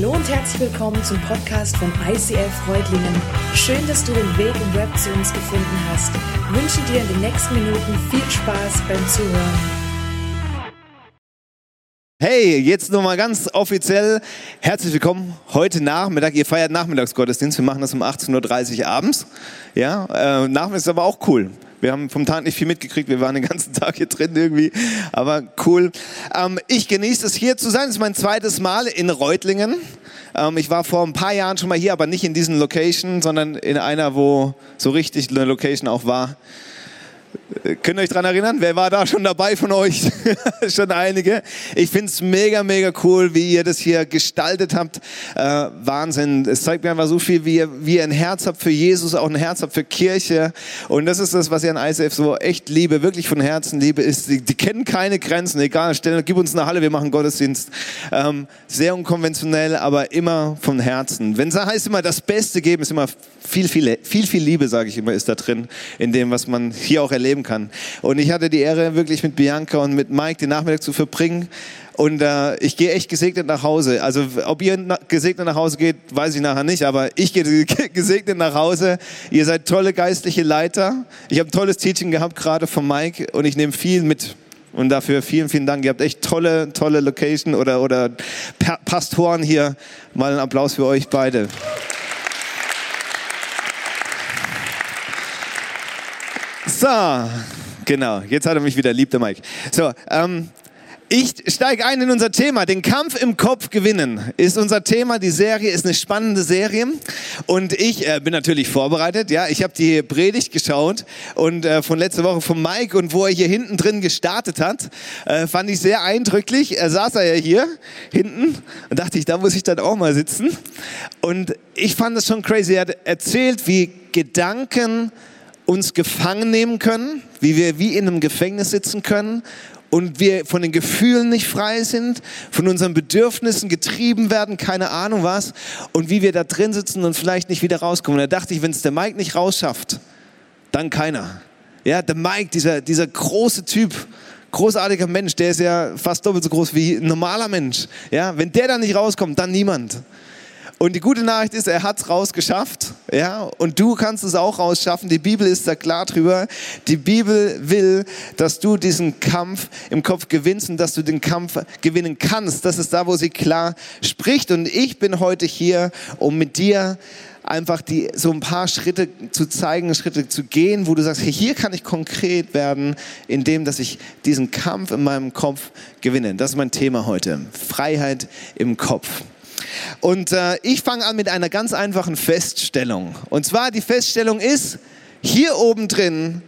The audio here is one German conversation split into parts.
Hallo und herzlich willkommen zum Podcast von ICF Freudlingen. Schön, dass du den Weg im Web zu uns gefunden hast. Ich wünsche dir in den nächsten Minuten viel Spaß beim Zuhören. Hey, jetzt nochmal ganz offiziell herzlich willkommen heute Nachmittag. Ihr feiert Nachmittagsgottesdienst. Wir machen das um 18.30 Uhr abends. Ja, äh, Nachmittag ist aber auch cool. Wir haben vom Tag nicht viel mitgekriegt, wir waren den ganzen Tag hier drin irgendwie, aber cool. Ähm, ich genieße es hier zu sein, das ist mein zweites Mal in Reutlingen. Ähm, ich war vor ein paar Jahren schon mal hier, aber nicht in diesen Location, sondern in einer, wo so richtig eine Location auch war. Könnt ihr euch daran erinnern? Wer war da schon dabei von euch? schon einige. Ich finde es mega, mega cool, wie ihr das hier gestaltet habt. Äh, Wahnsinn. Es zeigt mir einfach so viel, wie ihr, wie ihr ein Herz habt für Jesus, auch ein Herz habt für Kirche. Und das ist das, was ich an ICF so echt liebe, wirklich von Herzen liebe, ist, die, die kennen keine Grenzen. Egal, stell, gib uns eine Halle, wir machen Gottesdienst. Ähm, sehr unkonventionell, aber immer von Herzen. Wenn es heißt immer, das Beste geben, ist immer viel, viel, viel, viel Liebe, sage ich immer, ist da drin, in dem, was man hier auch erleben kann. Und ich hatte die Ehre, wirklich mit Bianca und mit Mike den Nachmittag zu verbringen. Und äh, ich gehe echt gesegnet nach Hause. Also ob ihr na gesegnet nach Hause geht, weiß ich nachher nicht, aber ich gehe gesegnet nach Hause. Ihr seid tolle geistliche Leiter. Ich habe ein tolles Teaching gehabt, gerade von Mike, und ich nehme viel mit. Und dafür vielen, vielen Dank. Ihr habt echt tolle, tolle Location oder, oder Pastoren hier. Mal einen Applaus für euch beide. So, genau. Jetzt hat er mich wieder lieb, der Mike. So, ähm, ich steige ein in unser Thema. Den Kampf im Kopf gewinnen ist unser Thema. Die Serie ist eine spannende Serie und ich äh, bin natürlich vorbereitet. Ja, ich habe die Predigt geschaut und äh, von letzter Woche von Mike und wo er hier hinten drin gestartet hat, äh, fand ich sehr eindrücklich. Er saß ja hier hinten und dachte ich, da muss ich dann auch mal sitzen. Und ich fand das schon crazy. Er hat erzählt, wie Gedanken uns gefangen nehmen können, wie wir wie in einem Gefängnis sitzen können und wir von den Gefühlen nicht frei sind, von unseren Bedürfnissen getrieben werden, keine Ahnung was, und wie wir da drin sitzen und vielleicht nicht wieder rauskommen. Und da dachte ich, wenn es der Mike nicht rausschafft, dann keiner. Ja, der Mike, dieser, dieser große Typ, großartiger Mensch, der ist ja fast doppelt so groß wie ein normaler Mensch. Ja, wenn der da nicht rauskommt, dann niemand. Und die gute Nachricht ist, er hat es rausgeschafft. Ja? Und du kannst es auch rausschaffen. Die Bibel ist da klar drüber. Die Bibel will, dass du diesen Kampf im Kopf gewinnst und dass du den Kampf gewinnen kannst. Das ist da, wo sie klar spricht. Und ich bin heute hier, um mit dir einfach die, so ein paar Schritte zu zeigen, Schritte zu gehen, wo du sagst, hey, hier kann ich konkret werden, indem, dass ich diesen Kampf in meinem Kopf gewinne. Das ist mein Thema heute. Freiheit im Kopf. Und äh, ich fange an mit einer ganz einfachen Feststellung. Und zwar die Feststellung ist, hier oben drin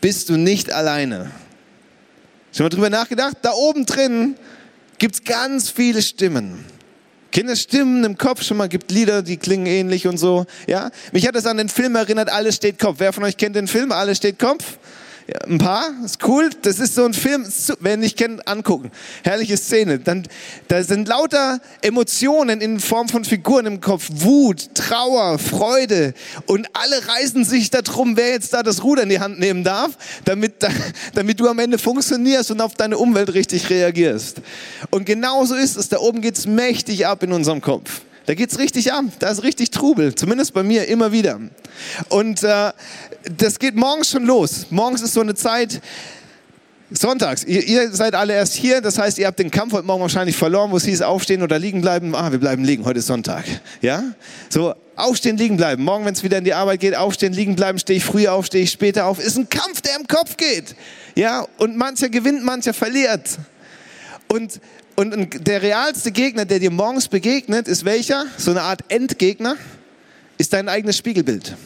bist du nicht alleine. Schon mal drüber nachgedacht? Da oben drin gibt es ganz viele Stimmen. Kinder Stimmen im Kopf schon mal, gibt Lieder, die klingen ähnlich und so. Ja, mich hat das an den Film erinnert. Alles steht Kopf. Wer von euch kennt den Film? Alles steht Kopf. Ein paar, ist cool. Das ist so ein Film, wer nicht kennt, angucken. Herrliche Szene. Dann, da sind lauter Emotionen in Form von Figuren im Kopf. Wut, Trauer, Freude. Und alle reißen sich darum, wer jetzt da das Ruder in die Hand nehmen darf, damit, damit du am Ende funktionierst und auf deine Umwelt richtig reagierst. Und genauso ist es. Da oben geht's mächtig ab in unserem Kopf. Da geht's richtig ab, da ist richtig Trubel, zumindest bei mir immer wieder. Und äh, das geht morgens schon los. Morgens ist so eine Zeit, Sonntags, ihr, ihr, seid alle erst hier, das heißt, ihr habt den Kampf heute Morgen wahrscheinlich verloren, wo es hieß, aufstehen oder liegen bleiben. Ah, wir bleiben liegen, heute ist Sonntag. Ja? So, aufstehen, liegen bleiben. Morgen, wenn es wieder in die Arbeit geht, aufstehen, liegen bleiben, stehe ich früh auf, stehe ich später auf. Ist ein Kampf, der im Kopf geht. Ja? Und mancher gewinnt, mancher verliert. Und und der realste Gegner, der dir morgens begegnet, ist welcher? So eine Art Endgegner, ist dein eigenes Spiegelbild.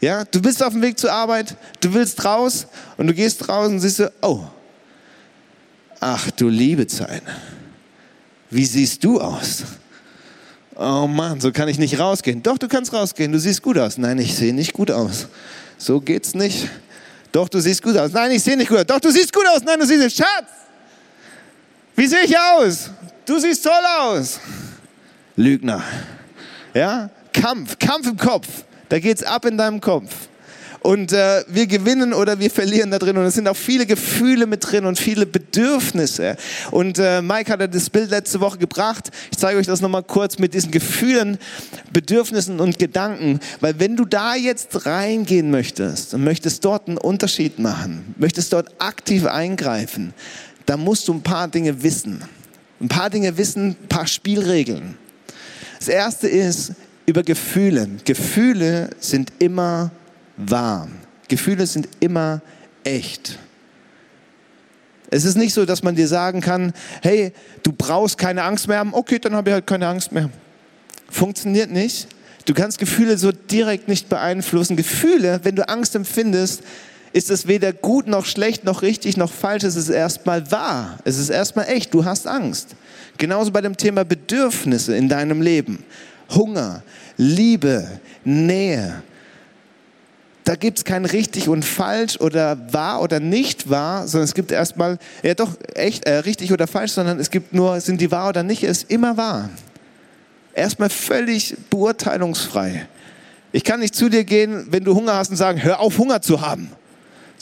Ja, du bist auf dem Weg zur Arbeit, du willst raus und du gehst raus und siehst so, oh, ach du liebe Zeit, wie siehst du aus? Oh Mann, so kann ich nicht rausgehen. Doch, du kannst rausgehen, du siehst gut aus. Nein, ich sehe nicht gut aus. So geht's nicht. Doch, du siehst gut aus. Nein, ich sehe nicht gut aus. Doch, du siehst gut aus. Nein, du siehst, Schatz, wie sehe ich aus? Du siehst toll aus. Lügner. Ja? Kampf, Kampf im Kopf. Da geht's ab in deinem Kopf. Und äh, wir gewinnen oder wir verlieren da drin. Und es sind auch viele Gefühle mit drin und viele Bedürfnisse. Und äh, Mike hat das Bild letzte Woche gebracht. Ich zeige euch das nochmal kurz mit diesen Gefühlen, Bedürfnissen und Gedanken. Weil wenn du da jetzt reingehen möchtest und möchtest dort einen Unterschied machen, möchtest dort aktiv eingreifen, dann musst du ein paar Dinge wissen. Ein paar Dinge wissen, ein paar Spielregeln. Das erste ist über Gefühle. Gefühle sind immer wahr. Gefühle sind immer echt. Es ist nicht so, dass man dir sagen kann, hey, du brauchst keine Angst mehr haben. Okay, dann habe ich halt keine Angst mehr. Funktioniert nicht. Du kannst Gefühle so direkt nicht beeinflussen. Gefühle, wenn du Angst empfindest, ist es weder gut noch schlecht noch richtig noch falsch. Es ist erstmal wahr. Es ist erstmal echt. Du hast Angst. Genauso bei dem Thema Bedürfnisse in deinem Leben. Hunger, Liebe, Nähe. Da gibt es kein richtig und falsch oder wahr oder nicht wahr, sondern es gibt erstmal, ja doch, echt äh, richtig oder falsch, sondern es gibt nur, sind die wahr oder nicht, ist immer wahr. Erstmal völlig beurteilungsfrei. Ich kann nicht zu dir gehen, wenn du Hunger hast und sagen, hör auf, Hunger zu haben.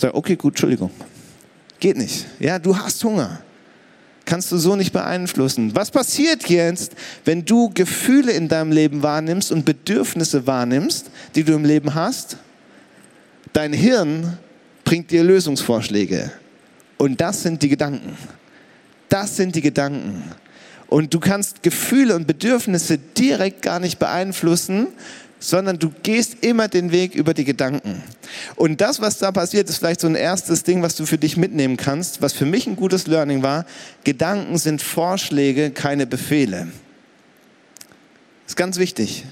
Sag, okay, gut, Entschuldigung. Geht nicht. Ja, du hast Hunger kannst du so nicht beeinflussen. Was passiert jetzt, wenn du Gefühle in deinem Leben wahrnimmst und Bedürfnisse wahrnimmst, die du im Leben hast? Dein Hirn bringt dir Lösungsvorschläge. Und das sind die Gedanken. Das sind die Gedanken. Und du kannst Gefühle und Bedürfnisse direkt gar nicht beeinflussen, sondern du gehst immer den Weg über die Gedanken. Und das, was da passiert, ist vielleicht so ein erstes Ding, was du für dich mitnehmen kannst, was für mich ein gutes Learning war. Gedanken sind Vorschläge, keine Befehle. Ist ganz wichtig.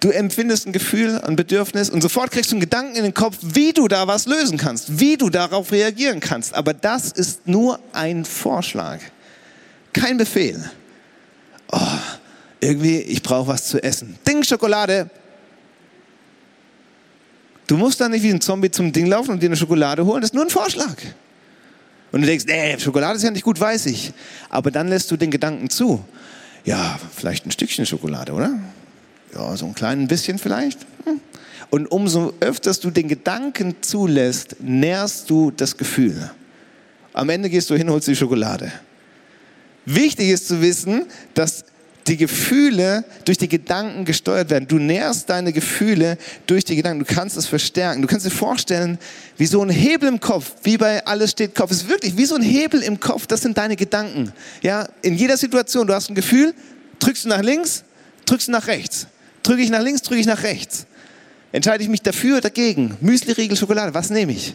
Du empfindest ein Gefühl, ein Bedürfnis und sofort kriegst du einen Gedanken in den Kopf, wie du da was lösen kannst, wie du darauf reagieren kannst. Aber das ist nur ein Vorschlag, kein Befehl. Oh, irgendwie, ich brauche was zu essen. Ding, Schokolade. Du musst da nicht wie ein Zombie zum Ding laufen und dir eine Schokolade holen, das ist nur ein Vorschlag. Und du denkst, nee, Schokolade ist ja nicht gut, weiß ich. Aber dann lässt du den Gedanken zu. Ja, vielleicht ein Stückchen Schokolade, oder? Ja, so ein kleines bisschen vielleicht. Hm. Und umso öfters du den Gedanken zulässt, nährst du das Gefühl. Am Ende gehst du hin, holst die Schokolade. Wichtig ist zu wissen, dass die Gefühle durch die Gedanken gesteuert werden. Du nährst deine Gefühle durch die Gedanken. Du kannst es verstärken. Du kannst dir vorstellen, wie so ein Hebel im Kopf, wie bei alles steht Kopf. Es ist wirklich wie so ein Hebel im Kopf. Das sind deine Gedanken. Ja, in jeder Situation. Du hast ein Gefühl, drückst du nach links, drückst du nach rechts. Drücke ich nach links, drücke ich nach rechts. Entscheide ich mich dafür, oder dagegen. Müsli, Riegel, Schokolade. Was nehme ich?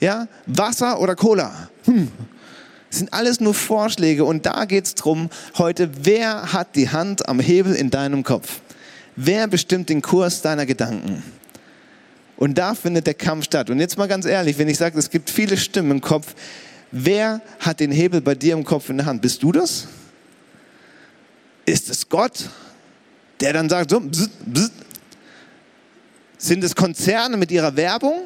Ja, Wasser oder Cola? Hm. Sind alles nur Vorschläge und da geht es darum, heute, wer hat die Hand am Hebel in deinem Kopf? Wer bestimmt den Kurs deiner Gedanken? Und da findet der Kampf statt. Und jetzt mal ganz ehrlich, wenn ich sage, es gibt viele Stimmen im Kopf, wer hat den Hebel bei dir im Kopf in der Hand? Bist du das? Ist es Gott, der dann sagt, so, bzz, bzz. sind es Konzerne mit ihrer Werbung,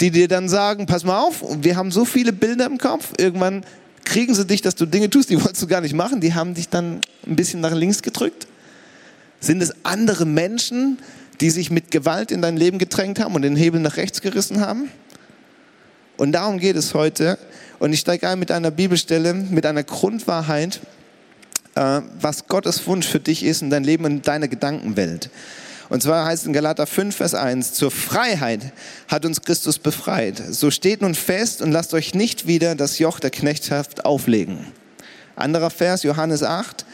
die dir dann sagen, pass mal auf, wir haben so viele Bilder im Kopf, irgendwann kriegen sie dich, dass du Dinge tust, die wolltest du gar nicht machen, die haben dich dann ein bisschen nach links gedrückt? Sind es andere Menschen, die sich mit Gewalt in dein Leben gedrängt haben und den Hebel nach rechts gerissen haben? Und darum geht es heute. Und ich steige ein mit einer Bibelstelle, mit einer Grundwahrheit, äh, was Gottes Wunsch für dich ist in dein Leben und deine Gedankenwelt. Und zwar heißt in Galater 5, Vers 1, zur Freiheit hat uns Christus befreit. So steht nun fest und lasst euch nicht wieder das Joch der Knechtschaft auflegen. Anderer Vers, Johannes 8,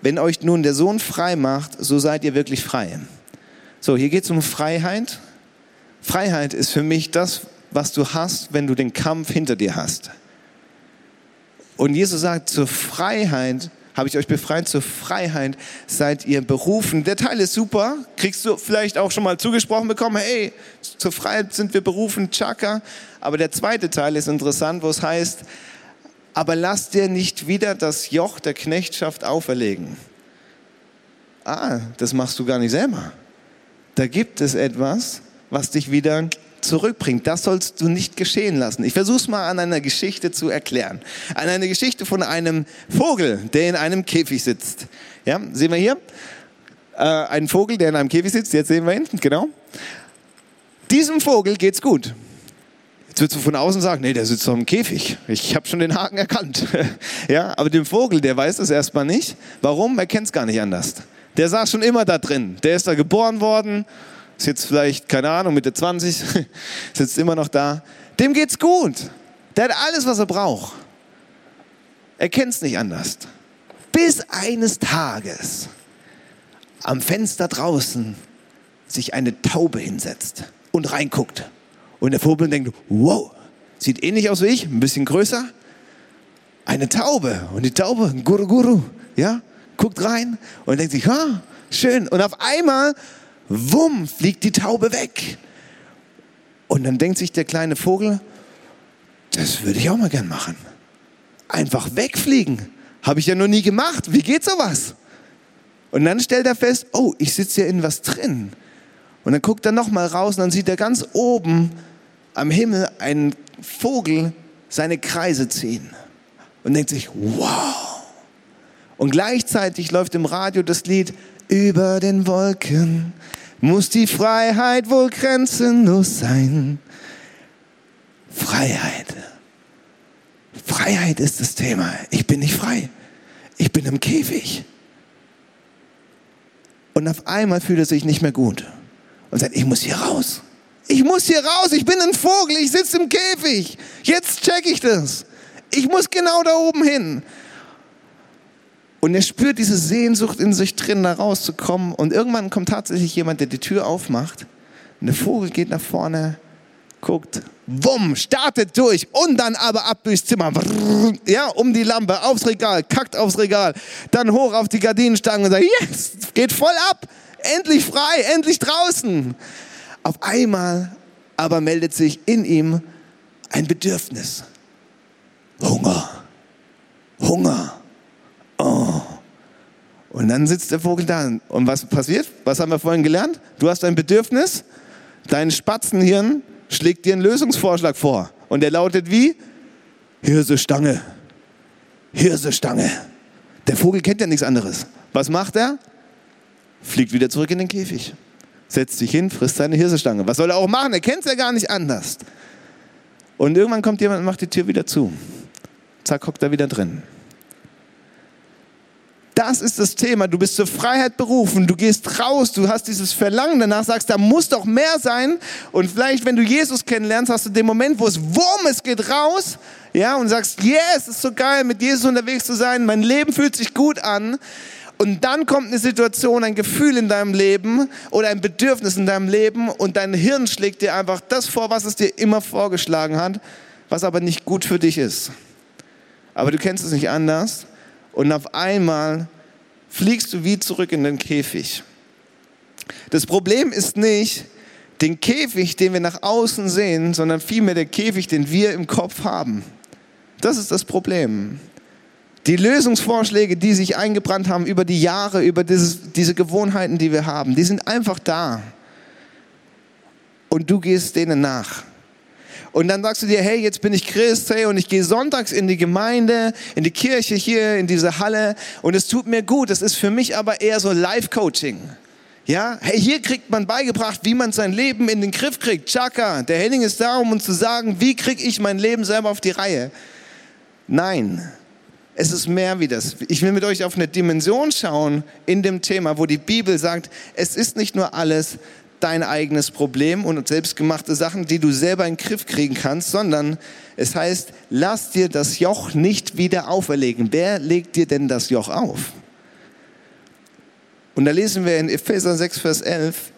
wenn euch nun der Sohn frei macht, so seid ihr wirklich frei. So, hier geht es um Freiheit. Freiheit ist für mich das, was du hast, wenn du den Kampf hinter dir hast. Und Jesus sagt, zur Freiheit habe ich euch befreit zur Freiheit, seid ihr berufen. Der Teil ist super, kriegst du vielleicht auch schon mal zugesprochen bekommen, hey, zur Freiheit sind wir berufen, Chaka. Aber der zweite Teil ist interessant, wo es heißt, aber lass dir nicht wieder das Joch der Knechtschaft auferlegen. Ah, das machst du gar nicht selber. Da gibt es etwas, was dich wieder zurückbringt. Das sollst du nicht geschehen lassen. Ich versuche es mal an einer Geschichte zu erklären. An einer Geschichte von einem Vogel, der in einem Käfig sitzt. Ja, sehen wir hier? Äh, ein Vogel, der in einem Käfig sitzt. Jetzt sehen wir ihn, genau. Diesem Vogel geht's gut. Jetzt würdest du von außen sagen, nee, der sitzt doch im Käfig. Ich habe schon den Haken erkannt. ja, aber dem Vogel, der weiß das erstmal nicht. Warum? Er kennt es gar nicht anders. Der saß schon immer da drin. Der ist da geboren worden, ist jetzt vielleicht, keine Ahnung, Mitte 20, sitzt immer noch da. Dem geht's gut. Der hat alles, was er braucht. Er kennt es nicht anders. Bis eines Tages am Fenster draußen sich eine Taube hinsetzt und reinguckt. Und der Vogel denkt, wow, sieht ähnlich aus wie ich, ein bisschen größer. Eine Taube. Und die Taube, Guru Guru, ja, guckt rein und denkt sich, ha, schön. Und auf einmal, wumm, fliegt die Taube weg. Und dann denkt sich der kleine Vogel, das würde ich auch mal gern machen. Einfach wegfliegen. Habe ich ja noch nie gemacht. Wie geht sowas? Und dann stellt er fest, oh, ich sitze ja in was drin. Und dann guckt er nochmal raus und dann sieht er ganz oben am Himmel einen Vogel seine Kreise ziehen. Und denkt sich, wow. Und gleichzeitig läuft im Radio das Lied, über den Wolken muss die Freiheit wohl grenzenlos sein. Freiheit. Freiheit ist das Thema. Ich bin nicht frei. Ich bin im Käfig. Und auf einmal fühlt er sich nicht mehr gut und sagt, ich muss hier raus. Ich muss hier raus, ich bin ein Vogel, ich sitze im Käfig. Jetzt check ich das. Ich muss genau da oben hin. Und er spürt diese Sehnsucht in sich drin, da rauszukommen. Und irgendwann kommt tatsächlich jemand, der die Tür aufmacht. Und der Vogel geht nach vorne, guckt, wumm, startet durch und dann aber ab durchs Zimmer. Ja, um die Lampe, aufs Regal, kackt aufs Regal, dann hoch auf die Gardinenstange und sagt, yes, geht voll ab endlich frei, endlich draußen. Auf einmal aber meldet sich in ihm ein Bedürfnis. Hunger. Hunger. Und dann sitzt der Vogel da. Und was passiert? Was haben wir vorhin gelernt? Du hast ein Bedürfnis, dein Spatzenhirn schlägt dir einen Lösungsvorschlag vor. Und der lautet wie? Hirsestange. Hirsestange. Der Vogel kennt ja nichts anderes. Was macht er? fliegt wieder zurück in den Käfig, setzt sich hin, frisst seine Hirsestange. Was soll er auch machen? Er kennt es ja gar nicht anders. Und irgendwann kommt jemand und macht die Tür wieder zu. Zack, hockt er wieder drin. Das ist das Thema. Du bist zur Freiheit berufen. Du gehst raus. Du hast dieses Verlangen danach, sagst, da muss doch mehr sein. Und vielleicht, wenn du Jesus kennenlernst, hast du den Moment, wo es Wurm es geht raus. Ja, und sagst, yes, ist so geil, mit Jesus unterwegs zu sein. Mein Leben fühlt sich gut an. Und dann kommt eine Situation, ein Gefühl in deinem Leben oder ein Bedürfnis in deinem Leben und dein Hirn schlägt dir einfach das vor, was es dir immer vorgeschlagen hat, was aber nicht gut für dich ist. Aber du kennst es nicht anders und auf einmal fliegst du wie zurück in den Käfig. Das Problem ist nicht den Käfig, den wir nach außen sehen, sondern vielmehr der Käfig, den wir im Kopf haben. Das ist das Problem. Die Lösungsvorschläge, die sich eingebrannt haben über die Jahre, über dieses, diese Gewohnheiten, die wir haben, die sind einfach da. Und du gehst denen nach. Und dann sagst du dir, hey, jetzt bin ich Christ, hey, und ich gehe sonntags in die Gemeinde, in die Kirche hier, in diese Halle, und es tut mir gut. Das ist für mich aber eher so Life-Coaching. Ja, hey, hier kriegt man beigebracht, wie man sein Leben in den Griff kriegt. Chaka, der Henning ist da, um uns zu sagen, wie kriege ich mein Leben selber auf die Reihe. Nein, es ist mehr wie das. Ich will mit euch auf eine Dimension schauen in dem Thema, wo die Bibel sagt, es ist nicht nur alles dein eigenes Problem und selbstgemachte Sachen, die du selber in den Griff kriegen kannst, sondern es heißt, lass dir das Joch nicht wieder auferlegen. Wer legt dir denn das Joch auf? Und da lesen wir in Epheser 6, Vers 11,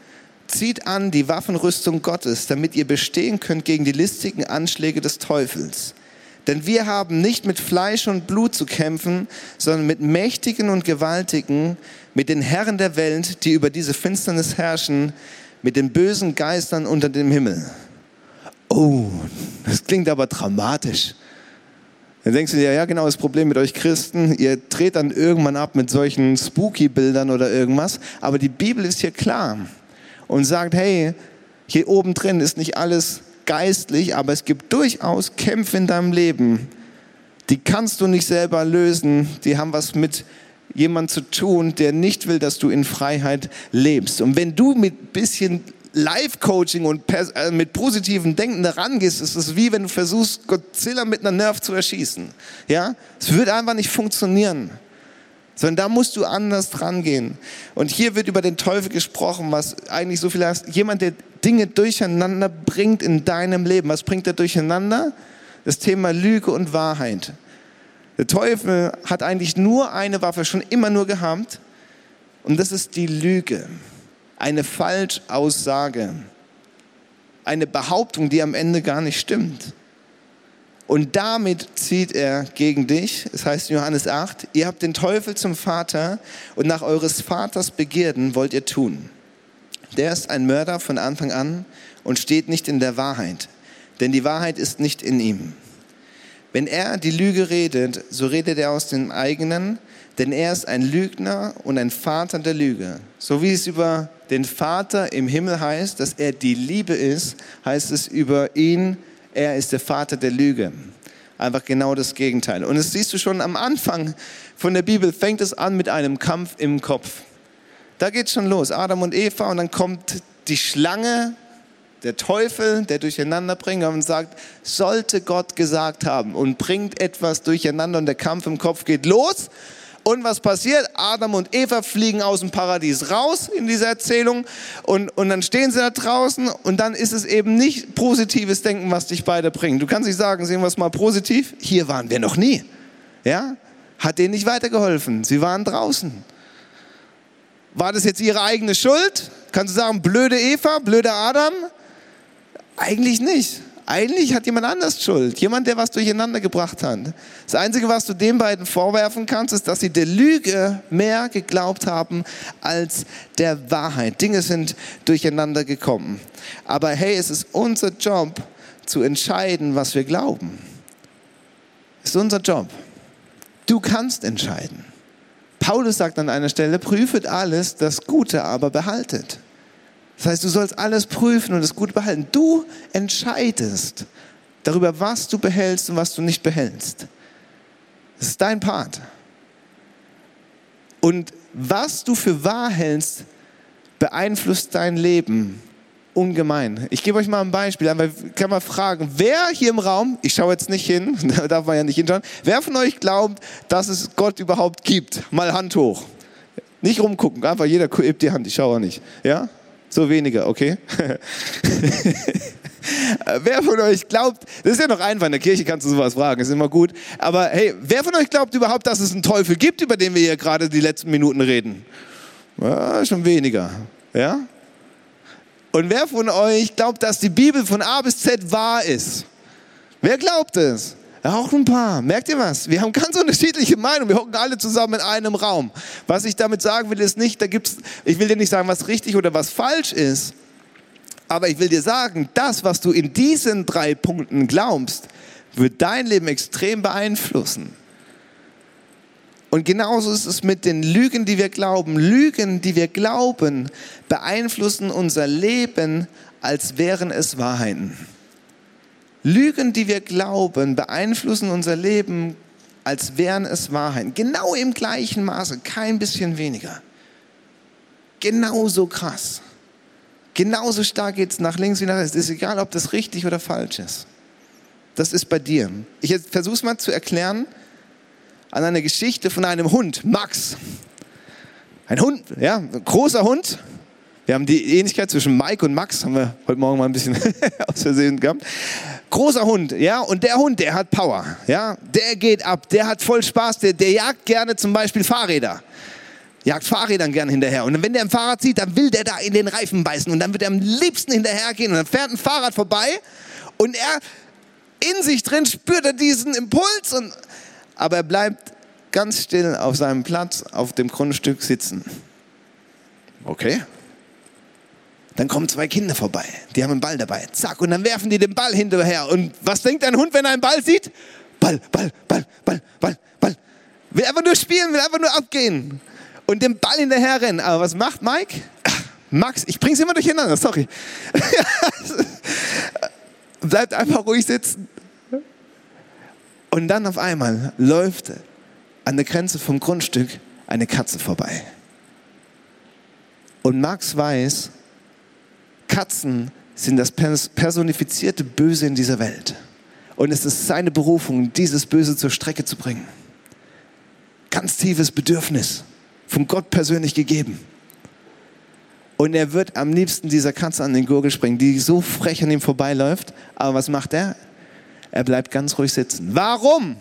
zieht an die Waffenrüstung Gottes, damit ihr bestehen könnt gegen die listigen Anschläge des Teufels. Denn wir haben nicht mit Fleisch und Blut zu kämpfen, sondern mit Mächtigen und Gewaltigen, mit den Herren der Welt, die über diese Finsternis herrschen, mit den bösen Geistern unter dem Himmel. Oh, das klingt aber dramatisch. Dann denkst du dir, ja genau, das Problem mit euch Christen, ihr dreht dann irgendwann ab mit solchen Spooky-Bildern oder irgendwas. Aber die Bibel ist hier klar und sagt, hey, hier oben drin ist nicht alles geistlich, aber es gibt durchaus Kämpfe in deinem Leben, die kannst du nicht selber lösen, die haben was mit jemand zu tun, der nicht will, dass du in Freiheit lebst. Und wenn du mit bisschen Live-Coaching und äh, mit positivem Denken daran gehst, ist es wie wenn du versuchst, Godzilla mit einer Nerv zu erschießen. Ja? Es wird einfach nicht funktionieren. Sondern da musst du anders dran gehen. Und hier wird über den Teufel gesprochen, was eigentlich so viel heißt. Jemand, der Dinge durcheinander bringt in deinem Leben. Was bringt er durcheinander? Das Thema Lüge und Wahrheit. Der Teufel hat eigentlich nur eine Waffe schon immer nur gehabt. Und das ist die Lüge eine Falschaussage, eine Behauptung, die am Ende gar nicht stimmt. Und damit zieht er gegen dich. Es heißt in Johannes 8, ihr habt den Teufel zum Vater und nach eures Vaters Begierden wollt ihr tun. Der ist ein Mörder von Anfang an und steht nicht in der Wahrheit, denn die Wahrheit ist nicht in ihm. Wenn er die Lüge redet, so redet er aus dem eigenen, denn er ist ein Lügner und ein Vater der Lüge. So wie es über den Vater im Himmel heißt, dass er die Liebe ist, heißt es über ihn, er ist der Vater der Lüge. Einfach genau das Gegenteil. Und das siehst du schon am Anfang von der Bibel, fängt es an mit einem Kampf im Kopf. Da geht es schon los, Adam und Eva, und dann kommt die Schlange, der Teufel, der durcheinander bringt und sagt, sollte Gott gesagt haben und bringt etwas durcheinander und der Kampf im Kopf geht los und was passiert? Adam und Eva fliegen aus dem Paradies raus in dieser Erzählung und, und dann stehen sie da draußen und dann ist es eben nicht positives Denken, was dich beide bringt. Du kannst nicht sagen, sehen wir es mal positiv, hier waren wir noch nie. Ja? Hat denen nicht weitergeholfen. Sie waren draußen. War das jetzt ihre eigene Schuld? Kannst du sagen, blöde Eva, blöder Adam? Eigentlich nicht. Eigentlich hat jemand anders Schuld. Jemand, der was durcheinander gebracht hat. Das Einzige, was du den beiden vorwerfen kannst, ist, dass sie der Lüge mehr geglaubt haben als der Wahrheit. Dinge sind durcheinander gekommen. Aber hey, es ist unser Job zu entscheiden, was wir glauben. Es ist unser Job. Du kannst entscheiden. Paulus sagt an einer Stelle, prüfet alles, das Gute aber behaltet. Das heißt, du sollst alles prüfen und es gut behalten. Du entscheidest darüber, was du behältst und was du nicht behältst. Das ist dein Part. Und was du für wahr hältst, beeinflusst dein Leben ungemein. Ich gebe euch mal ein Beispiel. Ich kann mal fragen, wer hier im Raum, ich schaue jetzt nicht hin, da darf man ja nicht hinschauen, wer von euch glaubt, dass es Gott überhaupt gibt? Mal Hand hoch. Nicht rumgucken, einfach jeder hebt die Hand, ich schaue auch nicht. Ja? So weniger, okay? wer von euch glaubt, das ist ja noch einfach, in der Kirche kannst du sowas fragen, ist immer gut. Aber hey, wer von euch glaubt überhaupt, dass es einen Teufel gibt, über den wir hier gerade die letzten Minuten reden? Ja, schon weniger, ja? Und wer von euch glaubt, dass die Bibel von A bis Z wahr ist? Wer glaubt es? Auch ein paar. Merkt ihr was? Wir haben ganz unterschiedliche Meinungen. Wir hocken alle zusammen in einem Raum. Was ich damit sagen will, ist nicht, da gibt's, ich will dir nicht sagen, was richtig oder was falsch ist. Aber ich will dir sagen, das, was du in diesen drei Punkten glaubst, wird dein Leben extrem beeinflussen. Und genauso ist es mit den Lügen, die wir glauben. Lügen, die wir glauben, beeinflussen unser Leben, als wären es Wahrheiten. Lügen, die wir glauben, beeinflussen unser Leben, als wären es Wahrheiten. Genau im gleichen Maße, kein bisschen weniger. Genauso krass. Genauso stark geht es nach links wie nach rechts. Es ist egal, ob das richtig oder falsch ist. Das ist bei dir. Ich versuche es mal zu erklären an einer Geschichte von einem Hund, Max. Ein Hund, ja, ein großer Hund, wir haben die Ähnlichkeit zwischen Mike und Max, haben wir heute Morgen mal ein bisschen aus Versehen gehabt. Großer Hund, ja, und der Hund, der hat Power, ja, der geht ab, der hat voll Spaß, der, der jagt gerne zum Beispiel Fahrräder jagt Fahrrädern gern hinterher. Und wenn der ein Fahrrad sieht, dann will der da in den Reifen beißen und dann wird er am liebsten hinterhergehen und dann fährt ein Fahrrad vorbei und er in sich drin spürt er diesen Impuls und, aber er bleibt ganz still auf seinem Platz auf dem Grundstück sitzen. Okay, dann kommen zwei Kinder vorbei, die haben einen Ball dabei. Zack, und dann werfen die den Ball hinterher. Und was denkt ein Hund, wenn er einen Ball sieht? Ball, Ball, Ball, Ball, Ball, Ball. Will einfach nur spielen, will einfach nur abgehen. Und den Ball hinterher rennen. Aber was macht Mike? Max, ich bring's immer durcheinander, sorry. Bleibt einfach ruhig sitzen. Und dann auf einmal läuft an der Grenze vom Grundstück eine Katze vorbei. Und Max weiß, Katzen sind das personifizierte Böse in dieser Welt. Und es ist seine Berufung, dieses Böse zur Strecke zu bringen. Ganz tiefes Bedürfnis, von Gott persönlich gegeben. Und er wird am liebsten dieser Katze an den Gurgel springen, die so frech an ihm vorbeiläuft. Aber was macht er? Er bleibt ganz ruhig sitzen. Warum?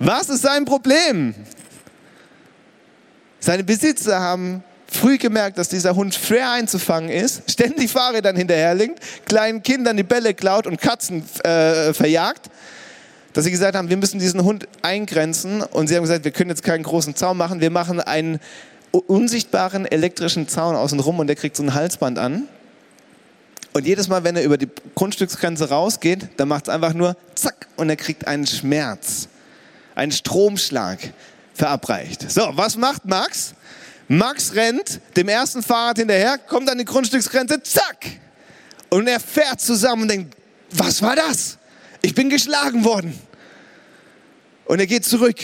Was ist sein Problem? Seine Besitzer haben früh gemerkt, dass dieser Hund schwer einzufangen ist, ständig Fahrrädern hinterherlinkt, kleinen Kindern die Bälle klaut und Katzen äh, verjagt, dass sie gesagt haben, wir müssen diesen Hund eingrenzen und sie haben gesagt, wir können jetzt keinen großen Zaun machen, wir machen einen unsichtbaren elektrischen Zaun außenrum und der kriegt so ein Halsband an. Und jedes Mal, wenn er über die Grundstücksgrenze rausgeht, dann macht es einfach nur zack und er kriegt einen Schmerz, einen Stromschlag verabreicht. So, was macht Max? Max rennt dem ersten Fahrrad hinterher, kommt an die Grundstücksgrenze, zack! Und er fährt zusammen und denkt, was war das? Ich bin geschlagen worden. Und er geht zurück,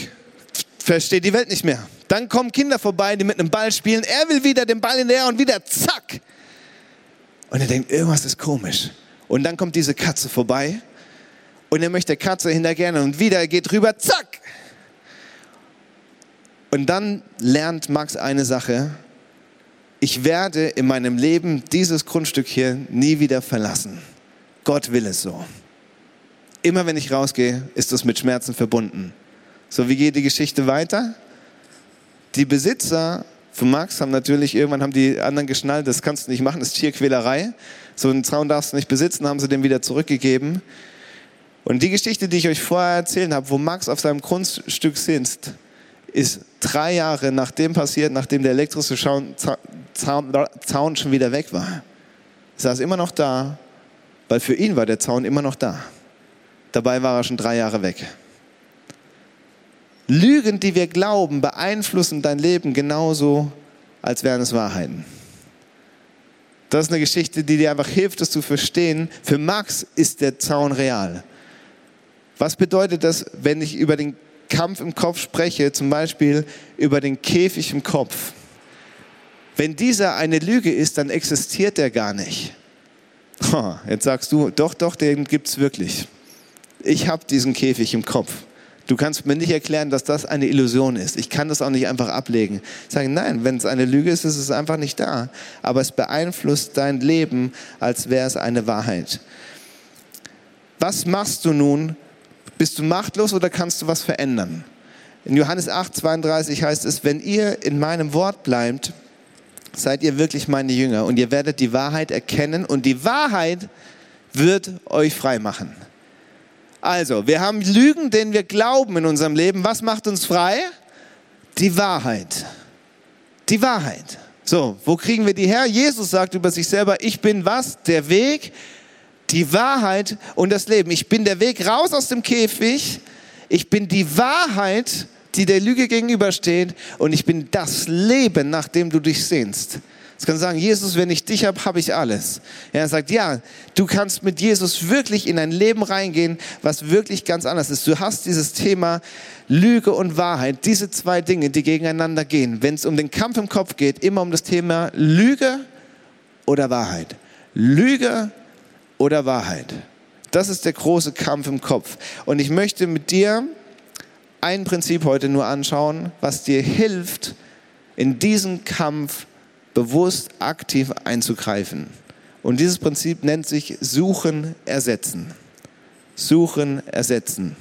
versteht die Welt nicht mehr. Dann kommen Kinder vorbei, die mit einem Ball spielen. Er will wieder den Ball hinterher und wieder zack. Und er denkt, irgendwas ist komisch. Und dann kommt diese Katze vorbei und er möchte der Katze hintergehen und wieder geht rüber, zack. Und dann lernt Max eine Sache. Ich werde in meinem Leben dieses Grundstück hier nie wieder verlassen. Gott will es so. Immer wenn ich rausgehe, ist das mit Schmerzen verbunden. So, wie geht die Geschichte weiter? Die Besitzer von Max haben natürlich, irgendwann haben die anderen geschnallt, das kannst du nicht machen, das ist Tierquälerei. So einen Zaun darfst du nicht besitzen, haben sie den wieder zurückgegeben. Und die Geschichte, die ich euch vorher erzählt habe, wo Max auf seinem Grundstück sitzt, ist drei Jahre nachdem passiert, nachdem der elektrische Zaun, Zaun schon wieder weg war. Er saß immer noch da, weil für ihn war der Zaun immer noch da. Dabei war er schon drei Jahre weg. Lügen, die wir glauben, beeinflussen dein Leben genauso, als wären es Wahrheiten. Das ist eine Geschichte, die dir einfach hilft, das zu verstehen. Für Max ist der Zaun real. Was bedeutet das, wenn ich über den Kampf im Kopf spreche, zum Beispiel über den Käfig im Kopf, wenn dieser eine Lüge ist, dann existiert der gar nicht. Jetzt sagst du, doch, doch, den gibt es wirklich. Ich habe diesen Käfig im Kopf. Du kannst mir nicht erklären, dass das eine Illusion ist. Ich kann das auch nicht einfach ablegen. Sagen, nein, wenn es eine Lüge ist, ist es einfach nicht da. Aber es beeinflusst dein Leben, als wäre es eine Wahrheit. Was machst du nun, bist du machtlos oder kannst du was verändern? In Johannes 8, 32 heißt es, wenn ihr in meinem Wort bleibt, seid ihr wirklich meine Jünger und ihr werdet die Wahrheit erkennen und die Wahrheit wird euch frei machen. Also, wir haben Lügen, denen wir glauben in unserem Leben. Was macht uns frei? Die Wahrheit. Die Wahrheit. So, wo kriegen wir die her? Jesus sagt über sich selber, ich bin was? Der Weg, die Wahrheit und das Leben. Ich bin der Weg raus aus dem Käfig. Ich bin die Wahrheit, die der Lüge gegenübersteht. Und ich bin das Leben, nach dem du dich sehnst. Jetzt kann sagen, Jesus, wenn ich dich habe, habe ich alles. Er sagt, ja, du kannst mit Jesus wirklich in ein Leben reingehen, was wirklich ganz anders ist. Du hast dieses Thema Lüge und Wahrheit, diese zwei Dinge, die gegeneinander gehen. Wenn es um den Kampf im Kopf geht, immer um das Thema Lüge oder Wahrheit. Lüge oder Wahrheit. Das ist der große Kampf im Kopf. Und ich möchte mit dir ein Prinzip heute nur anschauen, was dir hilft, in diesen Kampf bewusst aktiv einzugreifen. Und dieses Prinzip nennt sich Suchen, Ersetzen. Suchen, Ersetzen.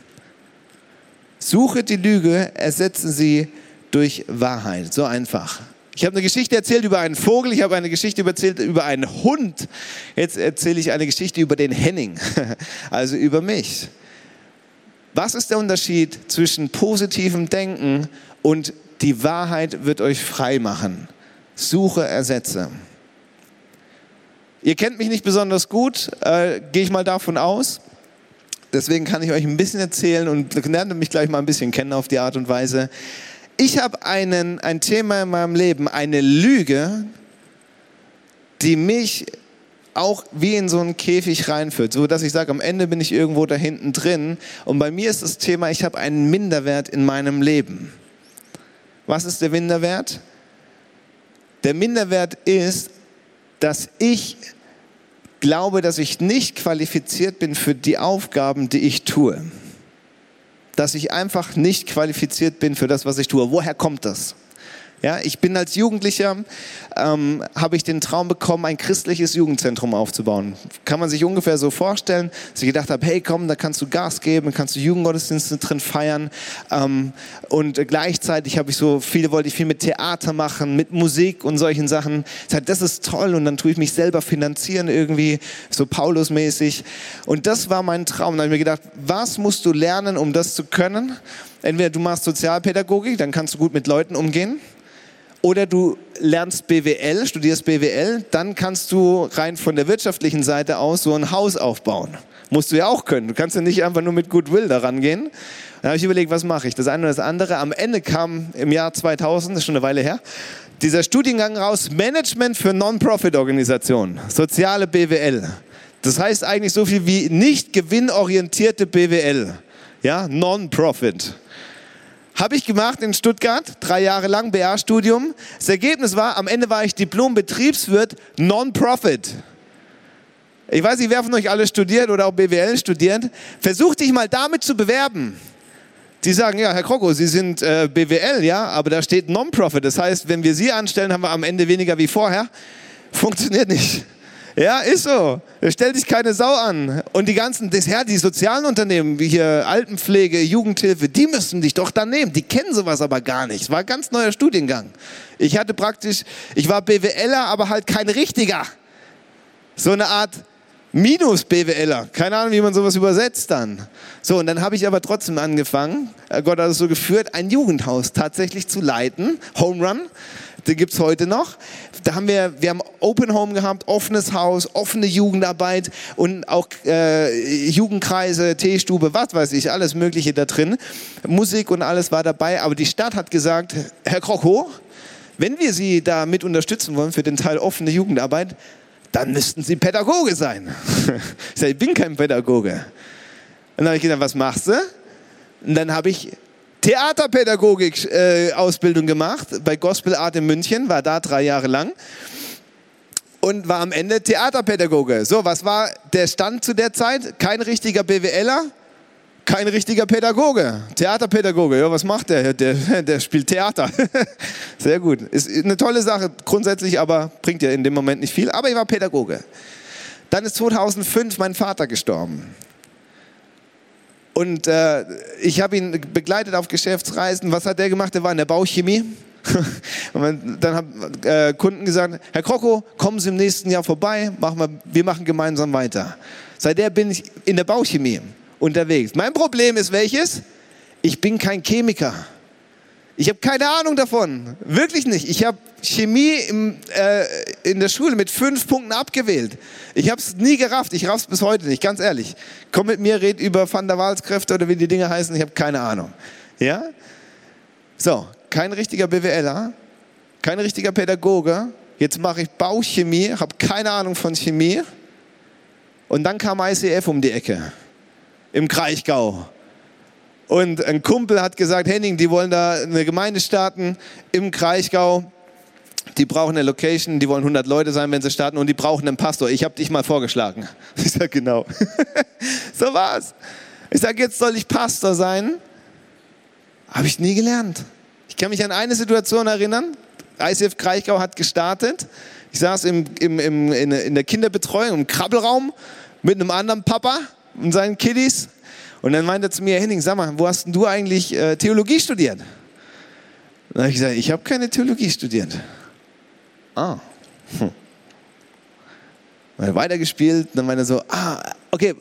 Suche die Lüge, ersetzen sie durch Wahrheit. So einfach. Ich habe eine Geschichte erzählt über einen Vogel, ich habe eine Geschichte erzählt über einen Hund. Jetzt erzähle ich eine Geschichte über den Henning, also über mich. Was ist der Unterschied zwischen positivem Denken und die Wahrheit wird euch frei machen? Suche Ersetze. Ihr kennt mich nicht besonders gut, äh, gehe ich mal davon aus. Deswegen kann ich euch ein bisschen erzählen und lernt mich gleich mal ein bisschen kennen auf die Art und Weise. Ich habe einen, ein Thema in meinem Leben, eine Lüge, die mich auch wie in so einen Käfig reinführt, so dass ich sage, am Ende bin ich irgendwo da hinten drin. Und bei mir ist das Thema, ich habe einen Minderwert in meinem Leben. Was ist der Minderwert? Der Minderwert ist, dass ich glaube, dass ich nicht qualifiziert bin für die Aufgaben, die ich tue. Dass ich einfach nicht qualifiziert bin für das, was ich tue. Woher kommt das? Ja, ich bin als Jugendlicher, ähm, habe ich den Traum bekommen, ein christliches Jugendzentrum aufzubauen. Kann man sich ungefähr so vorstellen, dass ich gedacht habe, hey komm, da kannst du Gas geben, kannst du Jugendgottesdienste drin feiern. Ähm, und gleichzeitig habe ich so viel, wollte ich viel mit Theater machen, mit Musik und solchen Sachen. Ich dachte, das ist toll und dann tue ich mich selber finanzieren irgendwie, so Paulus-mäßig. Und das war mein Traum. Da habe ich mir gedacht, was musst du lernen, um das zu können? Entweder du machst Sozialpädagogik, dann kannst du gut mit Leuten umgehen oder du lernst BWL, studierst BWL, dann kannst du rein von der wirtschaftlichen Seite aus so ein Haus aufbauen. Musst du ja auch können. Du kannst ja nicht einfach nur mit Goodwill daran gehen. Dann habe ich überlegt, was mache ich? Das eine oder das andere. Am Ende kam im Jahr 2000, das ist schon eine Weile her, dieser Studiengang raus, Management für Non-Profit-Organisationen, soziale BWL. Das heißt eigentlich so viel wie nicht gewinnorientierte BWL. Ja, Non-Profit. Habe ich gemacht in Stuttgart, drei Jahre lang BA-Studium. Das Ergebnis war, am Ende war ich Diplom-Betriebswirt Non-Profit. Ich weiß nicht, wer von euch alle studiert oder auch BWL studiert. Versuch dich mal damit zu bewerben. Die sagen, ja, Herr Kroko, Sie sind äh, BWL, ja, aber da steht Non-Profit. Das heißt, wenn wir Sie anstellen, haben wir am Ende weniger wie vorher. Funktioniert nicht. Ja, ist so. Stell dich keine Sau an. Und die ganzen, das, ja, die sozialen Unternehmen, wie hier Altenpflege, Jugendhilfe, die müssen dich doch dann nehmen. Die kennen sowas aber gar nicht. Es war ein ganz neuer Studiengang. Ich hatte praktisch, ich war BWLer, aber halt kein richtiger. So eine Art Minus-BWLer. Keine Ahnung, wie man sowas übersetzt dann. So, und dann habe ich aber trotzdem angefangen, äh, Gott hat es so geführt, ein Jugendhaus tatsächlich zu leiten. Home Run den gibt es heute noch. Da haben wir, wir haben Open Home gehabt, offenes Haus, offene Jugendarbeit und auch äh, Jugendkreise, Teestube, was weiß ich, alles Mögliche da drin. Musik und alles war dabei, aber die Stadt hat gesagt, Herr Kroko, wenn wir Sie da mit unterstützen wollen für den Teil offene Jugendarbeit, dann müssten Sie Pädagoge sein. ich sage, ich bin kein Pädagoge. Und dann habe ich gedacht, was machst du? Und dann habe ich Theaterpädagogik-Ausbildung äh, gemacht bei Gospel Art in München, war da drei Jahre lang und war am Ende Theaterpädagoge. So, was war der Stand zu der Zeit? Kein richtiger BWLer, kein richtiger Pädagoge. Theaterpädagoge, ja, was macht der? Der, der spielt Theater. Sehr gut. Ist eine tolle Sache grundsätzlich, aber bringt ja in dem Moment nicht viel. Aber ich war Pädagoge. Dann ist 2005 mein Vater gestorben. Und äh, ich habe ihn begleitet auf Geschäftsreisen. Was hat der gemacht? Der war in der Bauchemie. Und dann haben äh, Kunden gesagt, Herr Kroko, kommen Sie im nächsten Jahr vorbei, machen wir, wir machen gemeinsam weiter. Seitdem bin ich in der Bauchemie unterwegs. Mein Problem ist welches? Ich bin kein Chemiker. Ich habe keine Ahnung davon. Wirklich nicht. Ich habe Chemie im, äh, in der Schule mit fünf Punkten abgewählt. Ich habe es nie gerafft. Ich raff's bis heute nicht, ganz ehrlich. Komm mit mir, red über Van der Waals Kräfte oder wie die Dinge heißen. Ich habe keine Ahnung. Ja? So, kein richtiger BWLer, kein richtiger Pädagoge. Jetzt mache ich Bauchemie, habe keine Ahnung von Chemie. Und dann kam ICF um die Ecke im Kraichgau. Und ein Kumpel hat gesagt, Henning, die wollen da eine Gemeinde starten im Kraichgau. Die brauchen eine Location, die wollen 100 Leute sein, wenn sie starten und die brauchen einen Pastor. Ich habe dich mal vorgeschlagen. Ich sage, genau. so war's. Ich sage, jetzt soll ich Pastor sein. Habe ich nie gelernt. Ich kann mich an eine Situation erinnern. ICF Kraichgau hat gestartet. Ich saß im, im, im, in der Kinderbetreuung im Krabbelraum mit einem anderen Papa und seinen Kiddies. Und dann meinte er zu mir, Henning, sag mal, wo hast denn du eigentlich äh, Theologie studiert? Dann habe ich gesagt, ich habe keine Theologie studiert. Ah. Hm. Dann weitergespielt, dann meinte er so, ah, okay,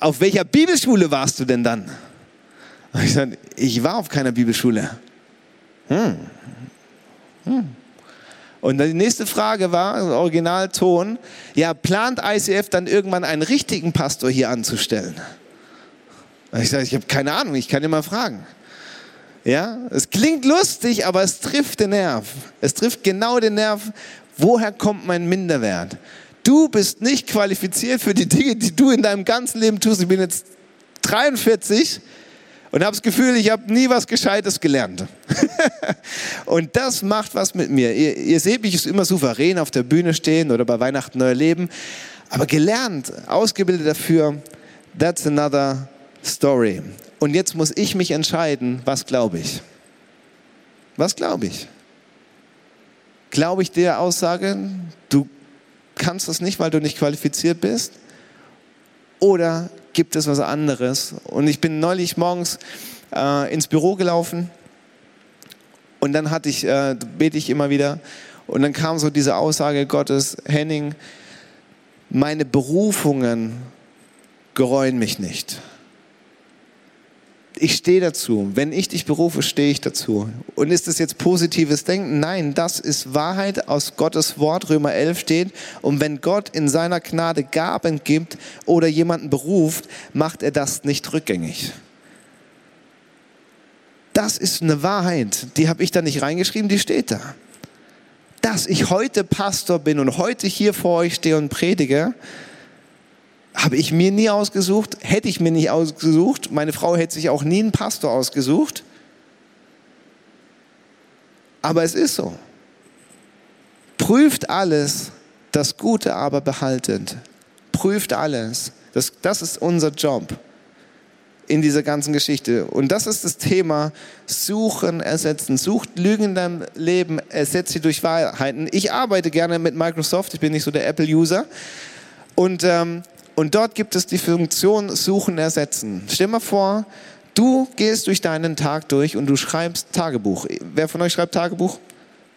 auf welcher Bibelschule warst du denn dann? Dann ich gesagt, ich war auf keiner Bibelschule. Hm. Hm. Und dann die nächste Frage war, Originalton, ja, plant ICF dann irgendwann einen richtigen Pastor hier anzustellen? Ich sage, ich habe keine Ahnung, ich kann dir mal fragen. Ja, es klingt lustig, aber es trifft den Nerv. Es trifft genau den Nerv. Woher kommt mein Minderwert? Du bist nicht qualifiziert für die Dinge, die du in deinem ganzen Leben tust. Ich bin jetzt 43 und habe das Gefühl, ich habe nie was Gescheites gelernt. und das macht was mit mir. Ihr, ihr seht mich immer souverän auf der Bühne stehen oder bei Weihnachten neu leben. Aber gelernt, ausgebildet dafür, that's another story. Und jetzt muss ich mich entscheiden, was glaube ich? Was glaube ich? Glaube ich der Aussage, du kannst das nicht, weil du nicht qualifiziert bist? Oder gibt es was anderes? Und ich bin neulich morgens äh, ins Büro gelaufen und dann hatte ich, äh, bete ich immer wieder und dann kam so diese Aussage Gottes, Henning, meine Berufungen gereuen mich nicht. Ich stehe dazu. Wenn ich dich berufe, stehe ich dazu. Und ist das jetzt positives Denken? Nein, das ist Wahrheit aus Gottes Wort. Römer 11 steht. Und wenn Gott in seiner Gnade Gaben gibt oder jemanden beruft, macht er das nicht rückgängig. Das ist eine Wahrheit. Die habe ich da nicht reingeschrieben, die steht da. Dass ich heute Pastor bin und heute hier vor euch stehe und predige, habe ich mir nie ausgesucht, hätte ich mir nicht ausgesucht. Meine Frau hätte sich auch nie einen Pastor ausgesucht. Aber es ist so. Prüft alles, das Gute aber behaltet. Prüft alles. Das, das ist unser Job in dieser ganzen Geschichte. Und das ist das Thema Suchen, Ersetzen. Sucht Lügen in deinem Leben, ersetzt sie durch Wahrheiten. Ich arbeite gerne mit Microsoft, ich bin nicht so der Apple-User. Und, ähm, und dort gibt es die Funktion Suchen, Ersetzen. Stell mal vor, du gehst durch deinen Tag durch und du schreibst Tagebuch. Wer von euch schreibt Tagebuch?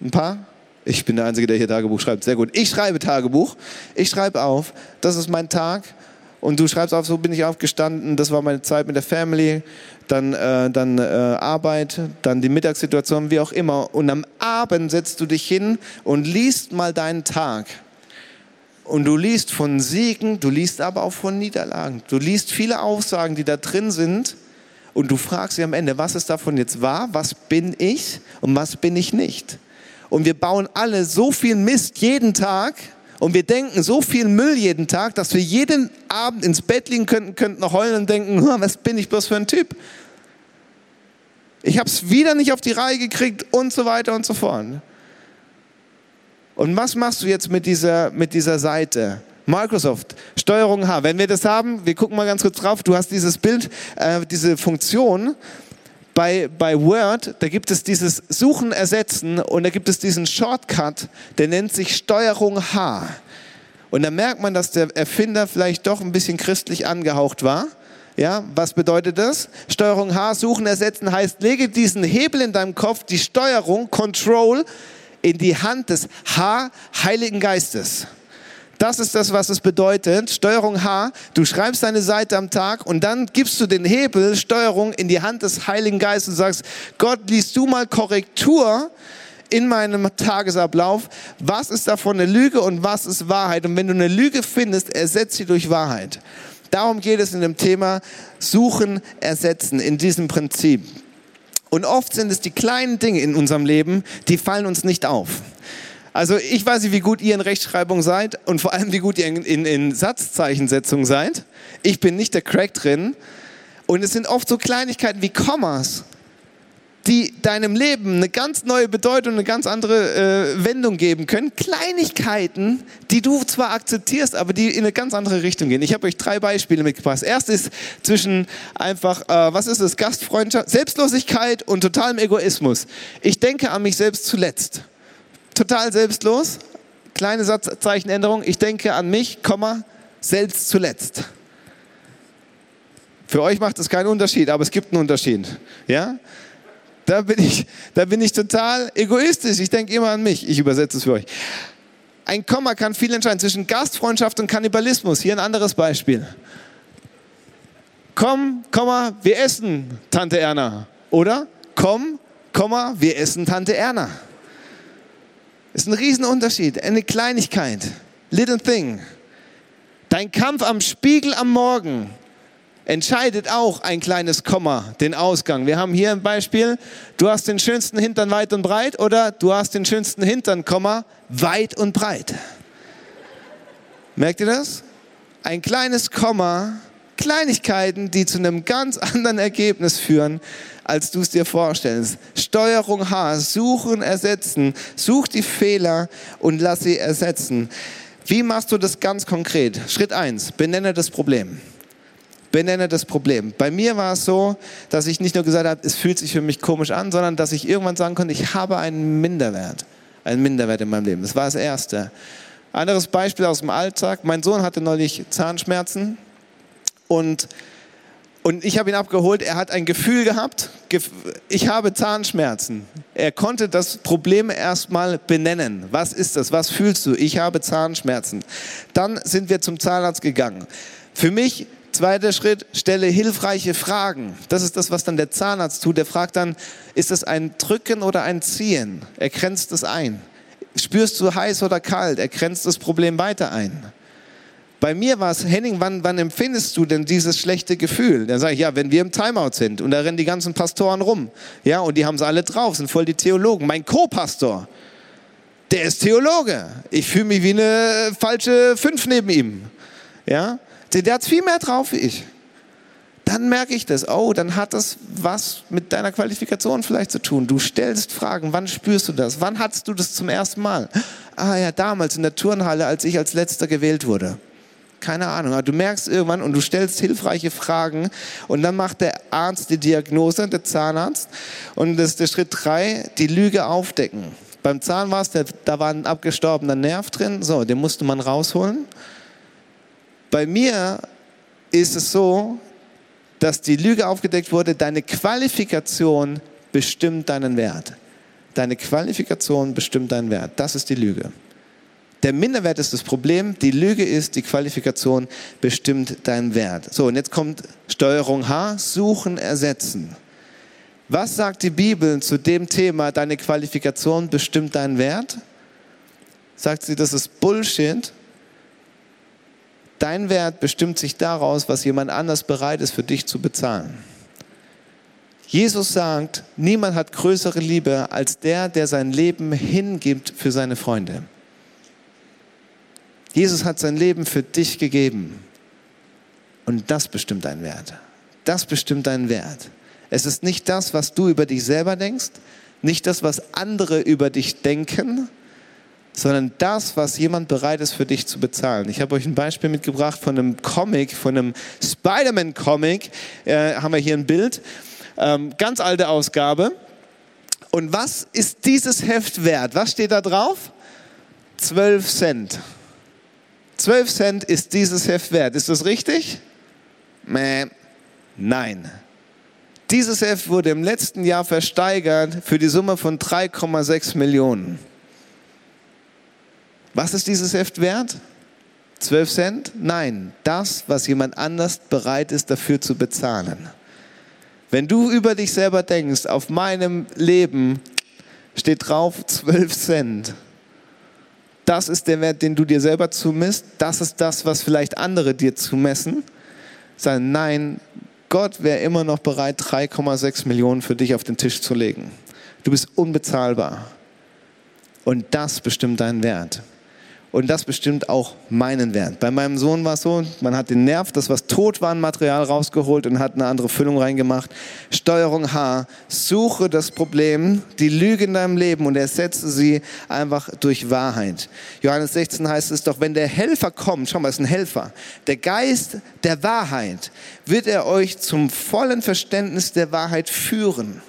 Ein paar? Ich bin der Einzige, der hier Tagebuch schreibt. Sehr gut. Ich schreibe Tagebuch. Ich schreibe auf, das ist mein Tag und du schreibst auf, so bin ich aufgestanden, das war meine Zeit mit der Family, dann, äh, dann äh, Arbeit, dann die Mittagssituation, wie auch immer. Und am Abend setzt du dich hin und liest mal deinen Tag. Und du liest von Siegen, du liest aber auch von Niederlagen. Du liest viele Aussagen, die da drin sind. Und du fragst sie am Ende, was ist davon jetzt wahr? Was bin ich und was bin ich nicht? Und wir bauen alle so viel Mist jeden Tag und wir denken so viel Müll jeden Tag, dass wir jeden Abend ins Bett liegen könnten, könnten noch heulen und denken, was bin ich bloß für ein Typ? Ich habe es wieder nicht auf die Reihe gekriegt und so weiter und so fort. Und was machst du jetzt mit dieser, mit dieser Seite? Microsoft, Steuerung H. Wenn wir das haben, wir gucken mal ganz kurz drauf, du hast dieses Bild, äh, diese Funktion bei, bei Word, da gibt es dieses Suchen, Ersetzen und da gibt es diesen Shortcut, der nennt sich Steuerung H. Und da merkt man, dass der Erfinder vielleicht doch ein bisschen christlich angehaucht war. Ja, was bedeutet das? Steuerung H, Suchen, Ersetzen heißt, lege diesen Hebel in deinem Kopf, die Steuerung, Control, in die Hand des H, Heiligen Geistes. Das ist das, was es bedeutet. Steuerung H, du schreibst deine Seite am Tag und dann gibst du den Hebel Steuerung in die Hand des Heiligen Geistes und sagst, Gott, liest du mal Korrektur in meinem Tagesablauf. Was ist davon eine Lüge und was ist Wahrheit? Und wenn du eine Lüge findest, ersetzt sie durch Wahrheit. Darum geht es in dem Thema Suchen, Ersetzen, in diesem Prinzip. Und oft sind es die kleinen Dinge in unserem Leben, die fallen uns nicht auf. Also ich weiß nicht, wie gut ihr in Rechtschreibung seid und vor allem, wie gut ihr in, in, in Satzzeichensetzung seid. Ich bin nicht der Crack drin. Und es sind oft so Kleinigkeiten wie Kommas, die deinem Leben eine ganz neue Bedeutung, eine ganz andere äh, Wendung geben können. Kleinigkeiten, die du zwar akzeptierst, aber die in eine ganz andere Richtung gehen. Ich habe euch drei Beispiele mitgebracht. Erst ist zwischen einfach, äh, was ist es, Gastfreundschaft, Selbstlosigkeit und totalem Egoismus. Ich denke an mich selbst zuletzt total selbstlos. Kleine Satzzeichenänderung. Ich denke an mich, Komma, selbst zuletzt. Für euch macht das keinen Unterschied, aber es gibt einen Unterschied. Ja? Da bin ich, da bin ich total egoistisch. Ich denke immer an mich. Ich übersetze es für euch. Ein Komma kann viel entscheiden zwischen Gastfreundschaft und Kannibalismus. Hier ein anderes Beispiel. Komm, Komma, wir essen, Tante Erna. Oder komm, Komma, wir essen Tante Erna. Ist ein Riesenunterschied, eine Kleinigkeit, little thing. Dein Kampf am Spiegel am Morgen entscheidet auch ein kleines Komma den Ausgang. Wir haben hier ein Beispiel, du hast den schönsten Hintern weit und breit oder du hast den schönsten Hintern, Komma, weit und breit. Merkt ihr das? Ein kleines Komma, Kleinigkeiten, die zu einem ganz anderen Ergebnis führen, als du es dir vorstellst. Steuerung H, suchen, ersetzen. Such die Fehler und lass sie ersetzen. Wie machst du das ganz konkret? Schritt eins: benenne das Problem. Benenne das Problem. Bei mir war es so, dass ich nicht nur gesagt habe, es fühlt sich für mich komisch an, sondern dass ich irgendwann sagen konnte, ich habe einen Minderwert. Einen Minderwert in meinem Leben. Das war das Erste. Anderes Beispiel aus dem Alltag. Mein Sohn hatte neulich Zahnschmerzen und und ich habe ihn abgeholt, er hat ein Gefühl gehabt, ich habe Zahnschmerzen. Er konnte das Problem erstmal benennen. Was ist das? Was fühlst du? Ich habe Zahnschmerzen. Dann sind wir zum Zahnarzt gegangen. Für mich, zweiter Schritt, stelle hilfreiche Fragen. Das ist das, was dann der Zahnarzt tut. Der fragt dann, ist es ein Drücken oder ein Ziehen? Er grenzt es ein. Spürst du heiß oder kalt? Er grenzt das Problem weiter ein. Bei mir war es, Henning, wann, wann empfindest du denn dieses schlechte Gefühl? Dann sage ich, ja, wenn wir im Timeout sind und da rennen die ganzen Pastoren rum. Ja, und die haben es alle drauf, sind voll die Theologen. Mein Co-Pastor, der ist Theologe. Ich fühle mich wie eine falsche Fünf neben ihm. Ja, der, hat viel mehr drauf wie ich. Dann merke ich das. Oh, dann hat das was mit deiner Qualifikation vielleicht zu tun. Du stellst Fragen. Wann spürst du das? Wann hattest du das zum ersten Mal? Ah ja, damals in der Turnhalle, als ich als Letzter gewählt wurde. Keine Ahnung. Aber du merkst irgendwann und du stellst hilfreiche Fragen und dann macht der Arzt die Diagnose, der Zahnarzt. Und das ist der Schritt drei, die Lüge aufdecken. Beim Zahn war es, da war ein abgestorbener Nerv drin, so, den musste man rausholen. Bei mir ist es so, dass die Lüge aufgedeckt wurde, deine Qualifikation bestimmt deinen Wert. Deine Qualifikation bestimmt deinen Wert. Das ist die Lüge. Der Minderwert ist das Problem, die Lüge ist, die Qualifikation bestimmt deinen Wert. So, und jetzt kommt Steuerung H, suchen, ersetzen. Was sagt die Bibel zu dem Thema, deine Qualifikation bestimmt deinen Wert? Sagt sie, das ist Bullshit. Dein Wert bestimmt sich daraus, was jemand anders bereit ist für dich zu bezahlen. Jesus sagt, niemand hat größere Liebe als der, der sein Leben hingibt für seine Freunde. Jesus hat sein Leben für dich gegeben. Und das bestimmt deinen Wert. Das bestimmt deinen Wert. Es ist nicht das, was du über dich selber denkst, nicht das, was andere über dich denken, sondern das, was jemand bereit ist für dich zu bezahlen. Ich habe euch ein Beispiel mitgebracht von einem Comic, von einem Spider-Man-Comic. Äh, haben wir hier ein Bild. Ähm, ganz alte Ausgabe. Und was ist dieses Heft wert? Was steht da drauf? 12 Cent. 12 Cent ist dieses Heft wert. Ist das richtig? Mäh. Nein. Dieses Heft wurde im letzten Jahr versteigert für die Summe von 3,6 Millionen. Was ist dieses Heft wert? 12 Cent? Nein, das, was jemand anders bereit ist dafür zu bezahlen. Wenn du über dich selber denkst, auf meinem Leben steht drauf 12 Cent das ist der Wert, den du dir selber zumisst, das ist das, was vielleicht andere dir zumessen, sagen, nein, Gott wäre immer noch bereit, 3,6 Millionen für dich auf den Tisch zu legen. Du bist unbezahlbar. Und das bestimmt deinen Wert. Und das bestimmt auch meinen Wert. Bei meinem Sohn war es so, man hat den Nerv, das was tot war, ein Material rausgeholt und hat eine andere Füllung reingemacht. Steuerung H, suche das Problem, die Lüge in deinem Leben und ersetze sie einfach durch Wahrheit. Johannes 16 heißt es doch, wenn der Helfer kommt, schau mal, ist ein Helfer, der Geist der Wahrheit, wird er euch zum vollen Verständnis der Wahrheit führen.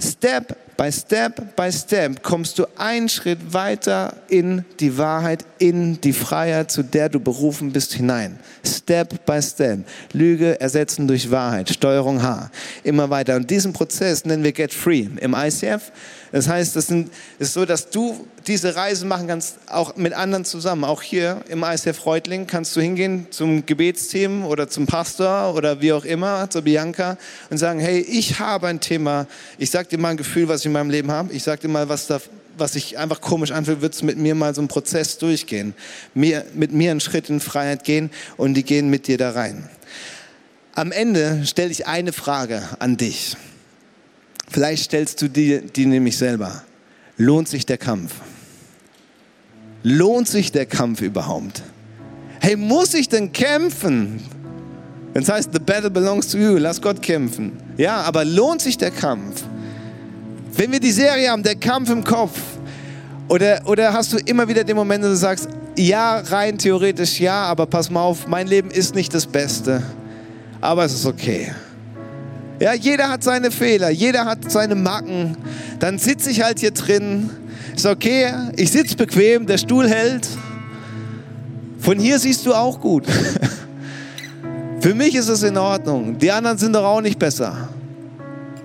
Step by Step by Step kommst du einen Schritt weiter in die Wahrheit, in die Freiheit, zu der du berufen bist, hinein. Step by Step. Lüge ersetzen durch Wahrheit. Steuerung H. Immer weiter. Und diesen Prozess nennen wir Get Free. Im ICF das heißt, es ist so, dass du diese Reise machen kannst, auch mit anderen zusammen. Auch hier im ICF Reutling kannst du hingehen zum Gebetsteam oder zum Pastor oder wie auch immer, zur Bianca und sagen, hey, ich habe ein Thema. Ich sag dir mal ein Gefühl, was ich in meinem Leben habe. Ich sag dir mal, was da was sich einfach komisch anfühlt, wird mit mir mal so einen Prozess durchgehen. Mir, mit mir einen Schritt in Freiheit gehen und die gehen mit dir da rein. Am Ende stelle ich eine Frage an dich. Vielleicht stellst du dir die nämlich selber. Lohnt sich der Kampf? Lohnt sich der Kampf überhaupt? Hey, muss ich denn kämpfen? Das heißt, the battle belongs to you. Lass Gott kämpfen. Ja, aber lohnt sich der Kampf? Wenn wir die Serie haben, der Kampf im Kopf, oder, oder hast du immer wieder den Moment, wo du sagst, ja, rein theoretisch ja, aber pass mal auf, mein Leben ist nicht das Beste. Aber es ist okay. Ja, jeder hat seine Fehler, jeder hat seine Macken. Dann sitze ich halt hier drin. Ist okay, ich sitze bequem, der Stuhl hält. Von hier siehst du auch gut. Für mich ist es in Ordnung. Die anderen sind doch auch nicht besser.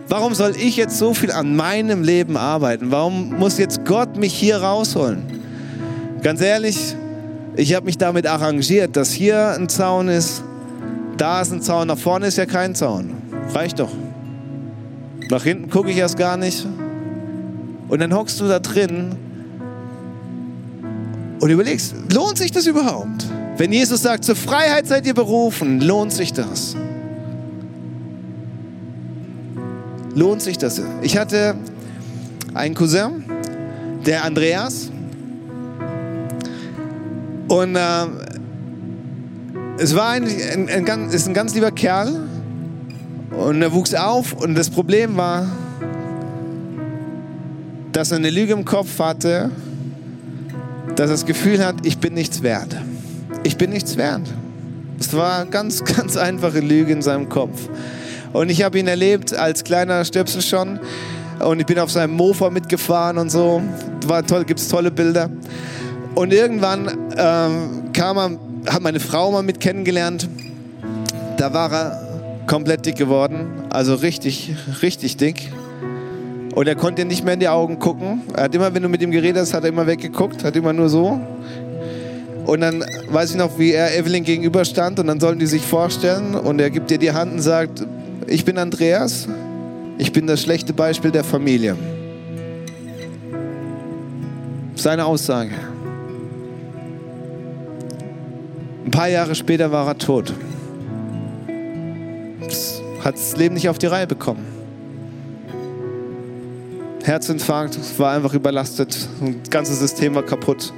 Warum soll ich jetzt so viel an meinem Leben arbeiten? Warum muss jetzt Gott mich hier rausholen? Ganz ehrlich, ich habe mich damit arrangiert, dass hier ein Zaun ist, da ist ein Zaun, nach vorne ist ja kein Zaun. Reicht doch. Nach hinten gucke ich erst gar nicht. Und dann hockst du da drin und überlegst, lohnt sich das überhaupt? Wenn Jesus sagt, zur Freiheit seid ihr berufen, lohnt sich das? Lohnt sich das? Ich hatte einen Cousin, der Andreas. Und äh, es war ein, ein, ein, ein, ist ein ganz lieber Kerl. Und er wuchs auf und das Problem war, dass er eine Lüge im Kopf hatte, dass er das Gefühl hat, ich bin nichts wert. Ich bin nichts wert. Es war eine ganz, ganz einfache Lüge in seinem Kopf. Und ich habe ihn erlebt als kleiner Stöpsel schon. Und ich bin auf seinem Mofa mitgefahren und so. War toll, gibt es tolle Bilder. Und irgendwann ähm, kam er, hat meine Frau mal mit kennengelernt. Da war er komplett dick geworden. Also richtig, richtig dick. Und er konnte nicht mehr in die Augen gucken. Er hat immer, wenn du mit ihm geredet hast, hat er immer weggeguckt, hat immer nur so. Und dann weiß ich noch, wie er Evelyn gegenüberstand und dann sollen die sich vorstellen und er gibt dir die Hand und sagt, ich bin Andreas, ich bin das schlechte Beispiel der Familie. Seine Aussage. Ein paar Jahre später war er tot. Hat das Leben nicht auf die Reihe bekommen. Herzinfarkt, war einfach überlastet, das ganze System war kaputt.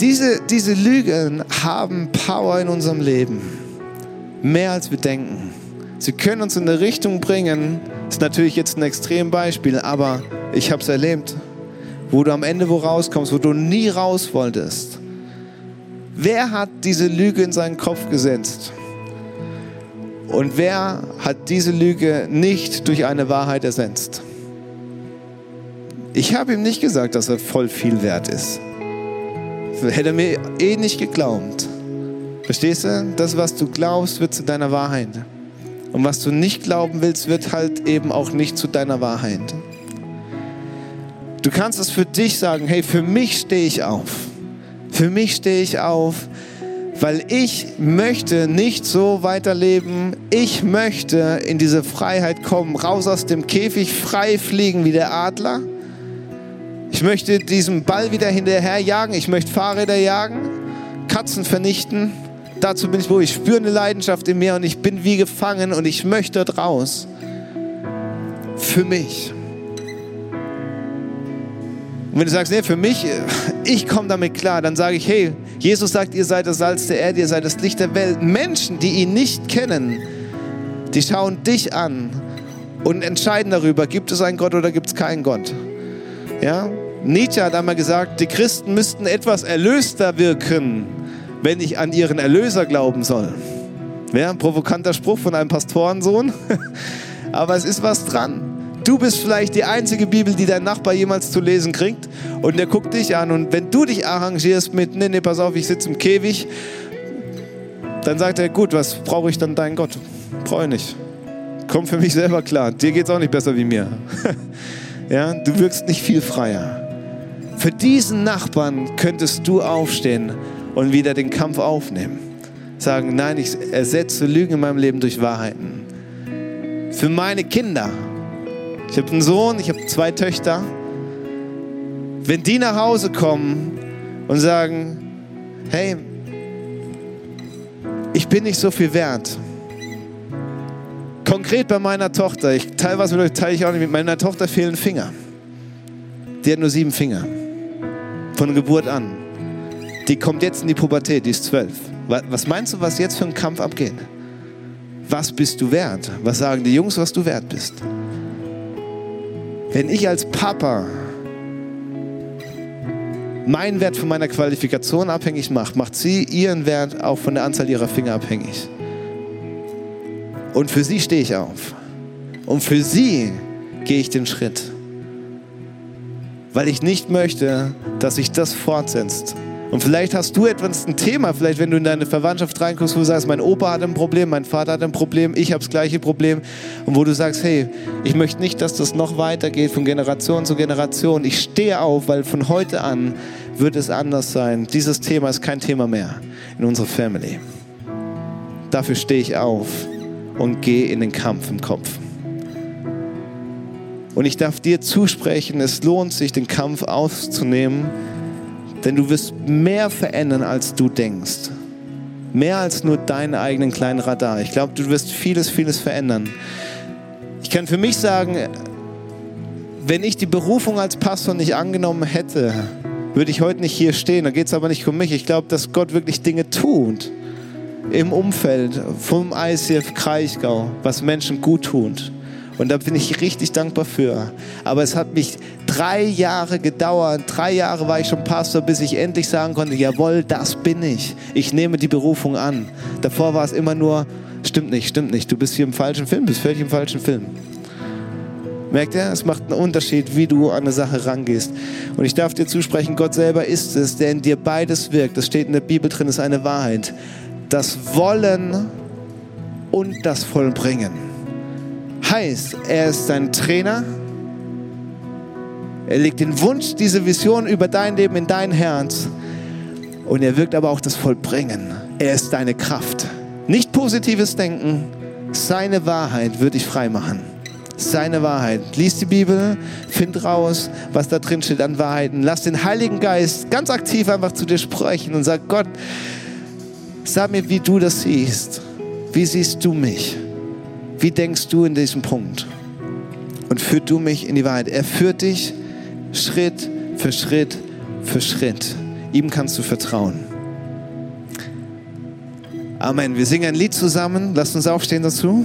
Diese, diese Lügen haben Power in unserem Leben. Mehr als wir denken. Sie können uns in eine Richtung bringen. Das ist natürlich jetzt ein Extrembeispiel, aber ich habe es erlebt. Wo du am Ende wo rauskommst, wo du nie raus wolltest. Wer hat diese Lüge in seinen Kopf gesetzt? Und wer hat diese Lüge nicht durch eine Wahrheit ersetzt? Ich habe ihm nicht gesagt, dass er voll viel wert ist hätte er mir eh nicht geglaubt. Verstehst du? Das, was du glaubst, wird zu deiner Wahrheit. Und was du nicht glauben willst, wird halt eben auch nicht zu deiner Wahrheit. Du kannst es für dich sagen, hey, für mich stehe ich auf. Für mich stehe ich auf, weil ich möchte nicht so weiterleben. Ich möchte in diese Freiheit kommen, raus aus dem Käfig, frei fliegen wie der Adler ich möchte diesen Ball wieder hinterher jagen. Ich möchte Fahrräder jagen, Katzen vernichten. Dazu bin ich wo. Ich spüre eine Leidenschaft in mir und ich bin wie gefangen und ich möchte dort raus. Für mich. Und wenn du sagst, nee, für mich, ich komme damit klar, dann sage ich, hey, Jesus sagt, ihr seid das Salz der Erde, ihr seid das Licht der Welt. Menschen, die ihn nicht kennen, die schauen dich an und entscheiden darüber, gibt es einen Gott oder gibt es keinen Gott. Ja? Nietzsche hat einmal gesagt, die Christen müssten etwas erlöster wirken, wenn ich an ihren Erlöser glauben soll. Ja, ein provokanter Spruch von einem Pastorensohn, aber es ist was dran. Du bist vielleicht die einzige Bibel, die dein Nachbar jemals zu lesen kriegt und der guckt dich an und wenn du dich arrangierst mit, nee, nee, pass auf, ich sitze im Käfig, dann sagt er, gut, was brauche ich dann deinen Gott? Brauche ich nicht. Komm für mich selber klar. Dir geht es auch nicht besser wie mir. Ja, du wirkst nicht viel freier. Für diesen Nachbarn könntest du aufstehen und wieder den Kampf aufnehmen. Sagen, nein, ich ersetze Lügen in meinem Leben durch Wahrheiten. Für meine Kinder. Ich habe einen Sohn, ich habe zwei Töchter. Wenn die nach Hause kommen und sagen, hey, ich bin nicht so viel wert Konkret bei meiner Tochter, ich teile was mit euch, teile ich auch nicht mit. Meiner Tochter fehlen Finger. Die hat nur sieben Finger. Von Geburt an. Die kommt jetzt in die Pubertät, die ist zwölf. Was meinst du, was jetzt für ein Kampf abgeht? Was bist du wert? Was sagen die Jungs, was du wert bist? Wenn ich als Papa meinen Wert von meiner Qualifikation abhängig macht, macht sie ihren Wert auch von der Anzahl ihrer Finger abhängig. Und für sie stehe ich auf. Und für sie gehe ich den Schritt. Weil ich nicht möchte, dass sich das fortsetzt. Und vielleicht hast du etwas ein Thema, vielleicht wenn du in deine Verwandtschaft reinkommst, wo du sagst, mein Opa hat ein Problem, mein Vater hat ein Problem, ich habe das gleiche Problem. Und wo du sagst, hey, ich möchte nicht, dass das noch weitergeht von Generation zu Generation. Ich stehe auf, weil von heute an wird es anders sein. Dieses Thema ist kein Thema mehr in unserer Family. Dafür stehe ich auf und gehe in den Kampf im Kopf. Und ich darf dir zusprechen, es lohnt sich, den Kampf aufzunehmen denn du wirst mehr verändern, als du denkst. Mehr als nur deinen eigenen kleinen Radar. Ich glaube, du wirst vieles, vieles verändern. Ich kann für mich sagen, wenn ich die Berufung als Pastor nicht angenommen hätte, würde ich heute nicht hier stehen. Da geht es aber nicht um mich. Ich glaube, dass Gott wirklich Dinge tut im Umfeld vom ICF Kraichgau, was Menschen gut tut. Und da bin ich richtig dankbar für. Aber es hat mich drei Jahre gedauert. Drei Jahre war ich schon Pastor, bis ich endlich sagen konnte, jawohl, das bin ich. Ich nehme die Berufung an. Davor war es immer nur, stimmt nicht, stimmt nicht. Du bist hier im falschen Film, bist völlig im falschen Film. Merkt ihr? Es macht einen Unterschied, wie du an eine Sache rangehst. Und ich darf dir zusprechen, Gott selber ist es, der in dir beides wirkt. Das steht in der Bibel drin, ist eine Wahrheit. Das Wollen und das Vollbringen heißt, er ist dein Trainer. Er legt den Wunsch, diese Vision über dein Leben in dein Herz. Und er wirkt aber auch das Vollbringen. Er ist deine Kraft. Nicht positives Denken. Seine Wahrheit wird dich frei machen. Seine Wahrheit. Lies die Bibel, find raus, was da drin steht an Wahrheiten. Lass den Heiligen Geist ganz aktiv einfach zu dir sprechen und sag, Gott, sag mir, wie du das siehst. Wie siehst du mich? Wie denkst du in diesem Punkt? Und führt du mich in die Wahrheit. Er führt dich Schritt für Schritt für Schritt. Ihm kannst du vertrauen. Amen. Wir singen ein Lied zusammen. Lasst uns aufstehen dazu.